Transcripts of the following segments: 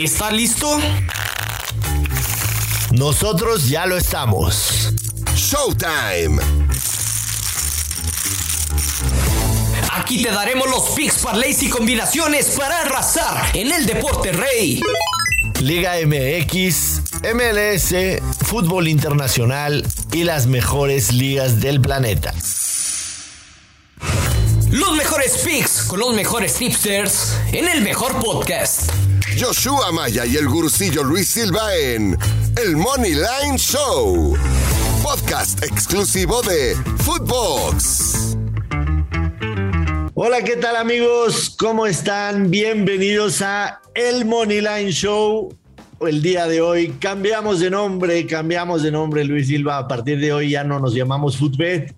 ¿Estás listo? Nosotros ya lo estamos. Showtime. Aquí te daremos los picks, parlays y combinaciones para arrasar en el deporte rey. Liga MX, MLS, fútbol internacional y las mejores ligas del planeta. Los mejores picks con los mejores tipsters en el mejor podcast. Joshua Maya y el gurucillo Luis Silva en El Money Line Show. Podcast exclusivo de Footbox. Hola, ¿qué tal amigos? ¿Cómo están? Bienvenidos a El Money Line Show. El día de hoy cambiamos de nombre, cambiamos de nombre Luis Silva. A partir de hoy ya no nos llamamos Footbet,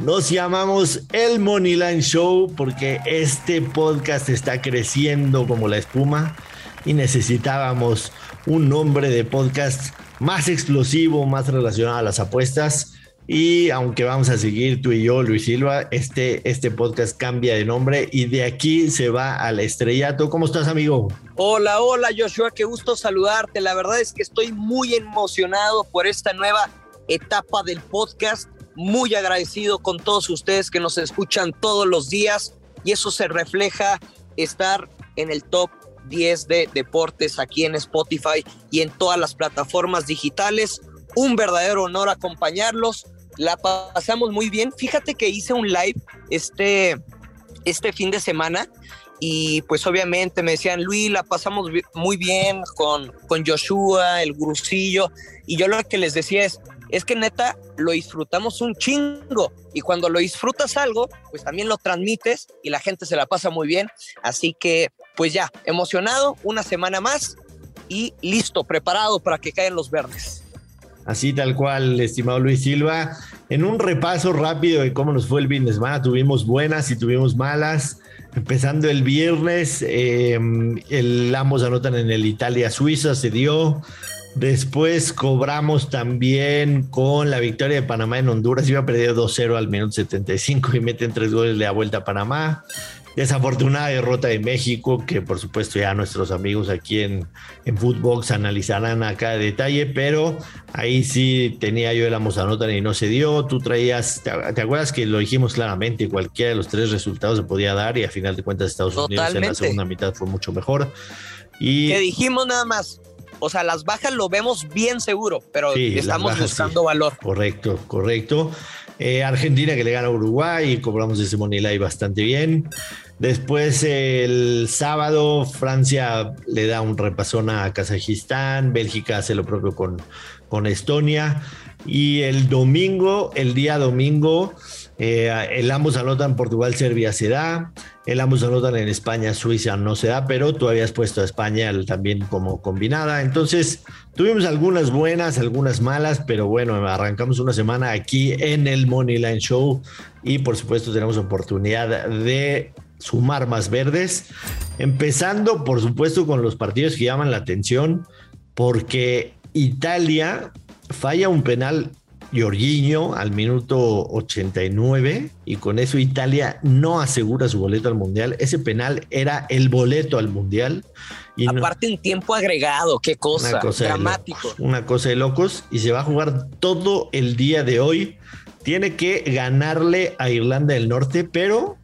nos llamamos El Money Line Show porque este podcast está creciendo como la espuma y necesitábamos un nombre de podcast más explosivo, más relacionado a las apuestas. Y aunque vamos a seguir tú y yo, Luis Silva, este, este podcast cambia de nombre y de aquí se va al estrellato. ¿Cómo estás, amigo? Hola, hola, Joshua, qué gusto saludarte. La verdad es que estoy muy emocionado por esta nueva etapa del podcast. Muy agradecido con todos ustedes que nos escuchan todos los días y eso se refleja estar en el top 10 de deportes aquí en Spotify y en todas las plataformas digitales. Un verdadero honor acompañarlos. La pasamos muy bien. Fíjate que hice un live este, este fin de semana y pues obviamente me decían, Luis, la pasamos muy bien con, con Joshua, el grusillo. Y yo lo que les decía es, es que neta lo disfrutamos un chingo y cuando lo disfrutas algo, pues también lo transmites y la gente se la pasa muy bien. Así que pues ya, emocionado, una semana más y listo, preparado para que caigan los verdes. Así tal cual, estimado Luis Silva. En un repaso rápido de cómo nos fue el fin de tuvimos buenas y tuvimos malas. Empezando el viernes, eh, el, ambos anotan en el Italia-Suiza, se dio. Después cobramos también con la victoria de Panamá en Honduras. Iba a perder 2-0 al minuto 75 y meten tres goles de la vuelta a Panamá. Desafortunada derrota de México, que por supuesto ya nuestros amigos aquí en, en Footbox analizarán acá de detalle, pero ahí sí tenía yo el Amozanotan y no se dio. Tú traías, te, acuerdas que lo dijimos claramente, cualquiera de los tres resultados se podía dar y a final de cuentas Estados Unidos en la segunda mitad fue mucho mejor. Y que dijimos nada más, o sea, las bajas lo vemos bien seguro, pero estamos buscando valor. Correcto, correcto. Eh, Argentina que le gana a Uruguay y cobramos ese money line bastante bien. Después el sábado Francia le da un repasón a Kazajistán, Bélgica hace lo propio con, con Estonia. Y el domingo, el día domingo, eh, el ambos anotan Portugal, Serbia se da, el ambos anotan en España, Suiza no se da, pero tú habías puesto a España también como combinada. Entonces tuvimos algunas buenas, algunas malas, pero bueno, arrancamos una semana aquí en el Moneyline Show. Y por supuesto tenemos oportunidad de sumar más verdes, empezando por supuesto con los partidos que llaman la atención, porque Italia falla un penal Jorginho al minuto 89 y con eso Italia no asegura su boleto al mundial. Ese penal era el boleto al mundial. Y Aparte un tiempo agregado, qué cosa, una cosa dramático. una cosa de locos y se va a jugar todo el día de hoy tiene que ganarle a Irlanda del Norte, pero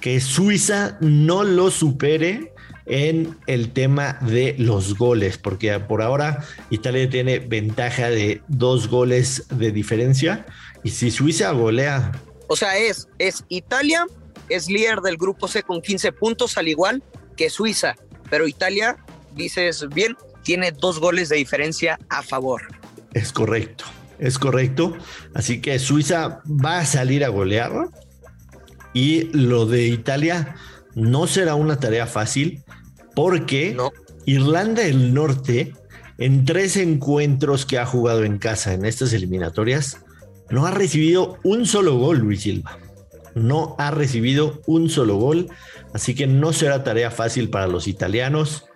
que Suiza no lo supere en el tema de los goles, porque por ahora Italia tiene ventaja de dos goles de diferencia y si Suiza golea... O sea, es, es Italia, es líder del grupo C con 15 puntos, al igual que Suiza, pero Italia, dices bien, tiene dos goles de diferencia a favor. Es correcto es correcto. Así que Suiza va a salir a golear. Y lo de Italia no será una tarea fácil porque Irlanda del Norte, en tres encuentros que ha jugado en casa en estas eliminatorias, no ha recibido un solo gol, Luis Silva. No ha recibido un solo gol, así que no será tarea fácil para los italianos.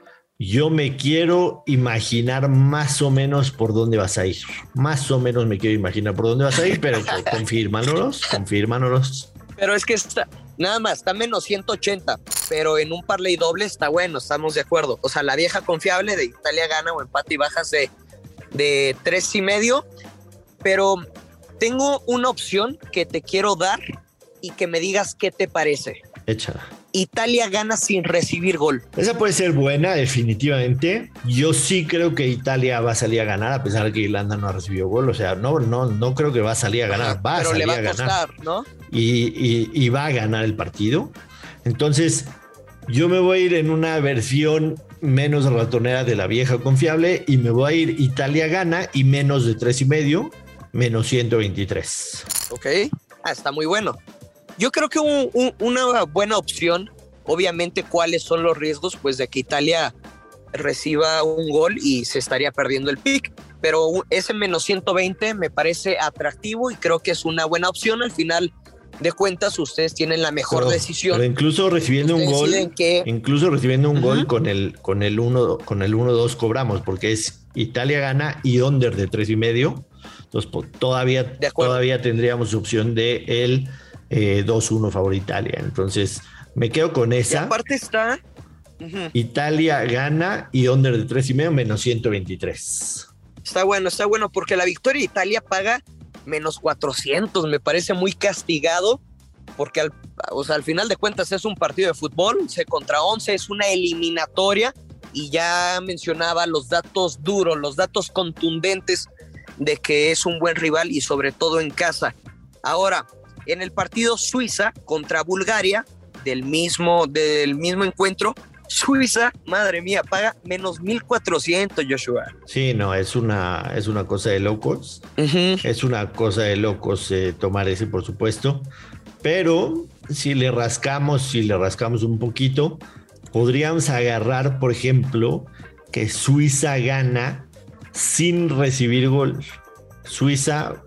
Yo me quiero imaginar más o menos por dónde vas a ir. Más o menos me quiero imaginar por dónde vas a ir, pero confírmanos, confírmanos. Pero es que está, nada más, está menos 180, pero en un parlay doble está bueno, estamos de acuerdo. O sea, la vieja confiable de Italia gana o empate y bajas de, de tres y medio, pero tengo una opción que te quiero dar y que me digas qué te parece. Échala. Italia gana sin recibir gol. Esa puede ser buena, definitivamente. Yo sí creo que Italia va a salir a ganar, a pesar de que Irlanda no ha recibido gol. O sea, no, no, no creo que va a salir a ganar. Va a Pero salir le va a ganar. costar, ¿no? y, y- y va a ganar el partido. Entonces, yo me voy a ir en una versión menos ratonera de la vieja confiable y me voy a ir Italia gana y menos de tres y medio, menos 123. Ok. Ah, está muy bueno. Yo creo que un- un- una buena opción, obviamente, ¿cuáles son los riesgos? Pues de que Italia reciba un gol y se estaría perdiendo el pick. Pero ese menos 120 me parece atractivo y creo que es una buena opción. Al final de cuentas, ustedes tienen la mejor Pero- decisión. Pero incluso recibiendo un gol, que- incluso recibiendo un gol con el con el 1 con el 1-2 cobramos porque es Italia gana y under de tres y medio. Entonces todavía todavía tendríamos opción de el eh, 2-1 favor Italia. Entonces, me quedo con Y esa. aparte está... Italia gana y under de tres y medio menos 123. Está bueno, está bueno, porque la victoria de Italia paga menos 400, me parece muy castigado, porque al, o sea, al final de cuentas es un partido de fútbol, 11 contra 11, es una eliminatoria, y ya mencionaba los datos duros, los datos contundentes de que es un buen rival y sobre todo en casa. Ahora, en el partido Suiza contra Bulgaria, del mismo, del mismo encuentro, Suiza, madre mía, paga menos 1400, Joshua. Sí, no, es una, es una cosa de locos. Es una cosa de locos eh, tomar ese, por supuesto. Pero si le rascamos, si le rascamos un poquito, podríamos agarrar, por ejemplo, que Suiza gana sin recibir gol. Suiza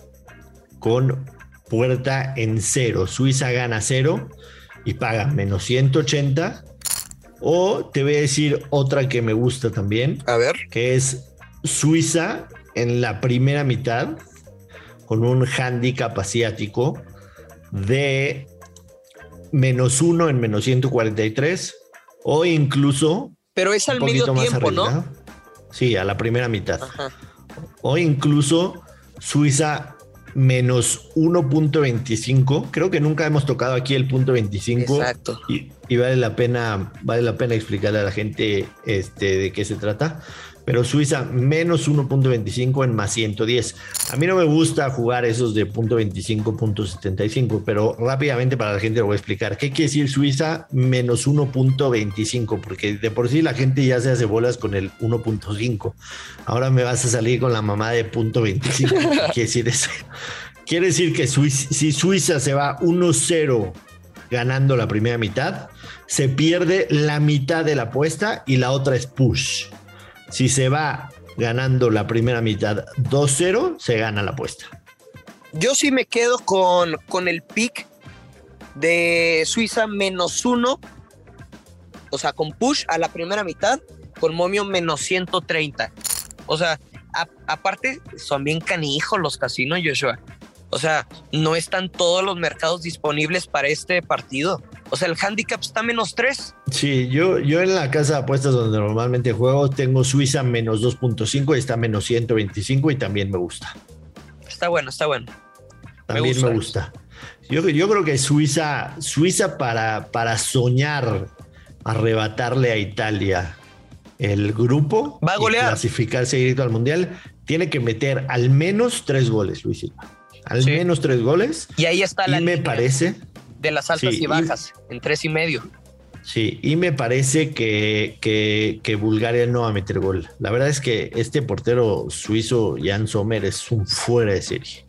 con puerta en cero. Suiza gana cero y paga menos 180. O te voy a decir otra que me gusta también A ver. que es Suiza en la primera mitad con un handicap asiático de menos uno en menos 143 o incluso Pero es un al medio tiempo, ¿no? Sí, a la primera mitad. Ajá. O incluso Suiza menos 1.25. Creo que nunca hemos tocado aquí el punto 25. Exacto. Y, y vale la pena, vale la pena explicarle a la gente este, de qué se trata. Pero Suiza menos 1.25 en más 110. A mí no me gusta jugar esos de punto 25, punto 75, pero rápidamente para la gente lo voy a explicar. ¿Qué quiere decir Suiza menos 1.25? Porque de por sí la gente ya se hace bolas con el 1.5. Ahora me vas a salir con la mamá de punto 25. ¿Qué quiere decir eso? Quiere decir que Suiza- si Suiza se va 1-0 ganando la primera mitad, se pierde la mitad de la apuesta y la otra es push. Si se va ganando la primera mitad 2-0, se gana la apuesta. Yo sí me quedo con, con el pick de Suiza menos uno, o sea, con push a la primera mitad, con momio menos 130. O sea, aparte son bien canijos los casinos, Joshua. O sea, no están todos los mercados disponibles para este partido. O sea, el handicap está menos 3. Sí, yo, yo en la casa de apuestas donde normalmente juego tengo Suiza menos 2.5 y está menos 125 y también me gusta. Está bueno, está bueno. También gusta. me gusta. Yo, yo creo que Suiza, Suiza para, para soñar arrebatarle a Italia el grupo Va a y clasificarse directo al mundial, tiene que meter al menos tres goles, Luis Silva. Al Sí. menos tres goles. Y ahí está Y la me línea parece, de las altas sí, y y- bajas, en tres y medio. sí, y me parece que, que, que Bulgaria no va a meter gol. La verdad es que este portero suizo, Jan Sommer, es un fuera de serie.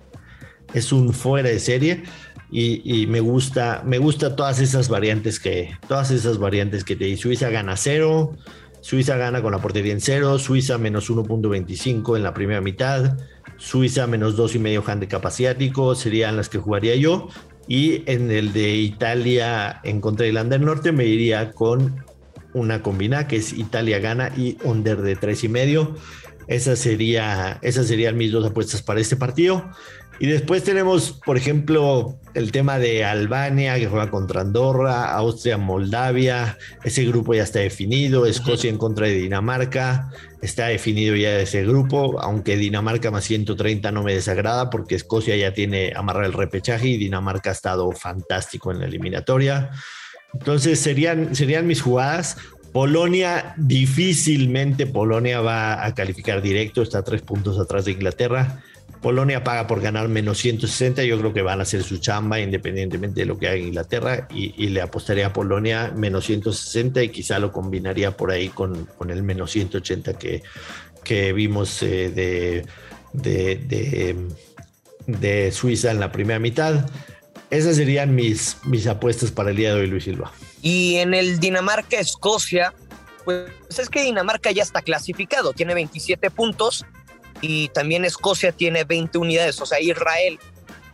Es un fuera de serie. Y, y me gusta, me gusta todas esas variantes que, todas esas variantes que te di. Suiza gana cero, Suiza gana con la portería en cero, Suiza menos 1.25 en la primera mitad, Suiza menos dos y medio handicap asiático, serían las que jugaría yo. Y en el de Italia en contra de Irlanda del Norte me iría con una combinada que es Italia gana y under de tres y medio Esa sería, esas serían mis dos apuestas para este partido. Y después tenemos, por ejemplo, el tema de Albania, que juega contra Andorra, Austria, Moldavia. Ese grupo ya está definido. Escocia en contra de Dinamarca. Está definido ya ese grupo, aunque Dinamarca más 130 no me desagrada porque Escocia ya tiene amarrar el repechaje y Dinamarca ha estado fantástico en la eliminatoria. Entonces serían, serían mis jugadas. Polonia, difícilmente Polonia va a calificar directo, está tres puntos atrás de Inglaterra. Polonia paga por ganar menos 160, yo creo que van a hacer su chamba independientemente de lo que haga Inglaterra y, le apostaría a Polonia menos 160 y quizá lo combinaría por ahí con, con el menos 180 que, que vimos eh, de, de, de, Suiza en la primera mitad. Esas serían mis, mis apuestas para el día de hoy, Luis Silva. Y en el Dinamarca-Escocia, pues es que Dinamarca ya está clasificado, tiene 27 puntos y también Escocia tiene 20 unidades, o sea, Israel,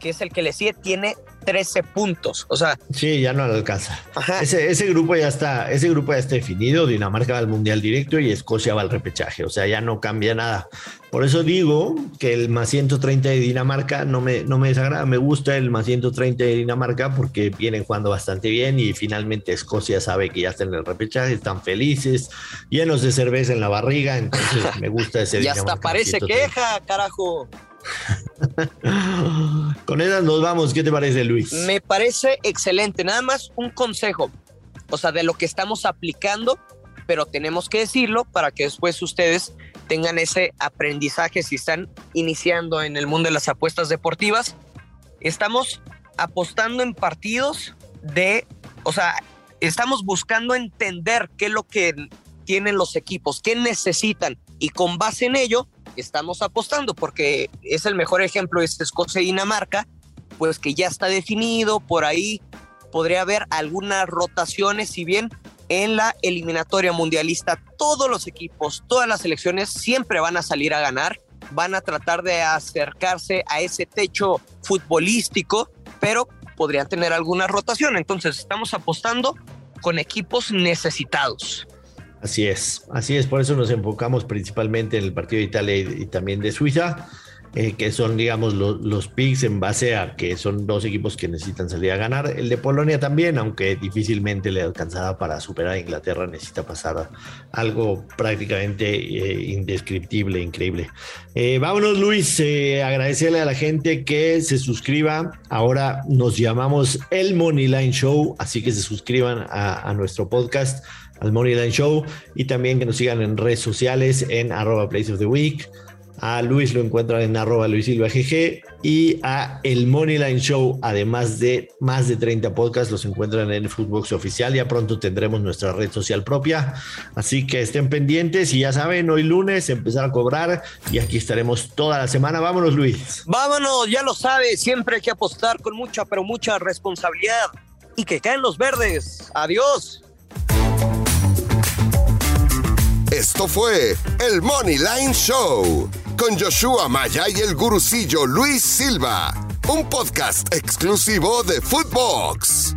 que es el que le sigue, tiene 13 puntos. O sea. Sí, ya no alcanza. Ese, ese, grupo ya está, ese grupo ya está definido. Dinamarca va al mundial directo y Escocia va al repechaje. O sea, ya no cambia nada. Por eso digo que el más 130 de Dinamarca no me, no me desagrada. Me gusta el más 130 de Dinamarca porque vienen jugando bastante bien y finalmente Escocia sabe que ya está en el repechaje, están felices, llenos de cerveza en la barriga. Entonces me gusta ese. y hasta parece queja, carajo. Con esas nos vamos. ¿Qué te parece, Luis? Me parece excelente. Nada más un consejo, o sea, de lo que estamos aplicando, pero tenemos que decirlo para que después ustedes tengan ese aprendizaje si están iniciando en el mundo de las apuestas deportivas. Estamos apostando en partidos de, o sea, estamos buscando entender qué es lo que tienen los equipos, qué necesitan y con base en ello estamos apostando, porque es el mejor ejemplo, es Escocia y Dinamarca, pues que ya está definido, por ahí podría haber algunas rotaciones, si bien en la eliminatoria mundialista todos los equipos, todas las selecciones siempre van a salir a ganar, van a tratar de acercarse a ese techo futbolístico, pero podrían tener alguna rotación. Entonces estamos apostando con equipos necesitados. Así es, así es, por eso nos enfocamos principalmente en el partido de Italia y, también de Suiza, eh, que son, digamos, los picks en base a que son dos equipos que necesitan salir a ganar. El de Polonia también, aunque difícilmente le alcanzará para superar a Inglaterra, necesita pasar algo prácticamente eh, indescriptible, increíble. Eh, vámonos, Luis, agradecerle a la gente que se suscriba. Ahora nos llamamos el Money Line Show, así que se suscriban a, nuestro podcast al Moneyline Show y también que nos sigan en redes sociales en arroba the Week. A Luis lo encuentran en arroba Luis Silva GG y a el Moneyline Show, además de más de 30 podcasts, los encuentran en Footbox Oficial. Ya pronto tendremos nuestra red social propia, así que estén pendientes y ya saben, hoy lunes empezar a cobrar y aquí estaremos toda la semana. Vámonos, Luis. Vámonos, ya lo sabes, siempre hay que apostar con mucha, pero mucha responsabilidad y que caen los verdes. Adiós. Esto fue el Money Line Show con Joshua Maya y el gurucillo Luis Silva, un podcast exclusivo de Footbox.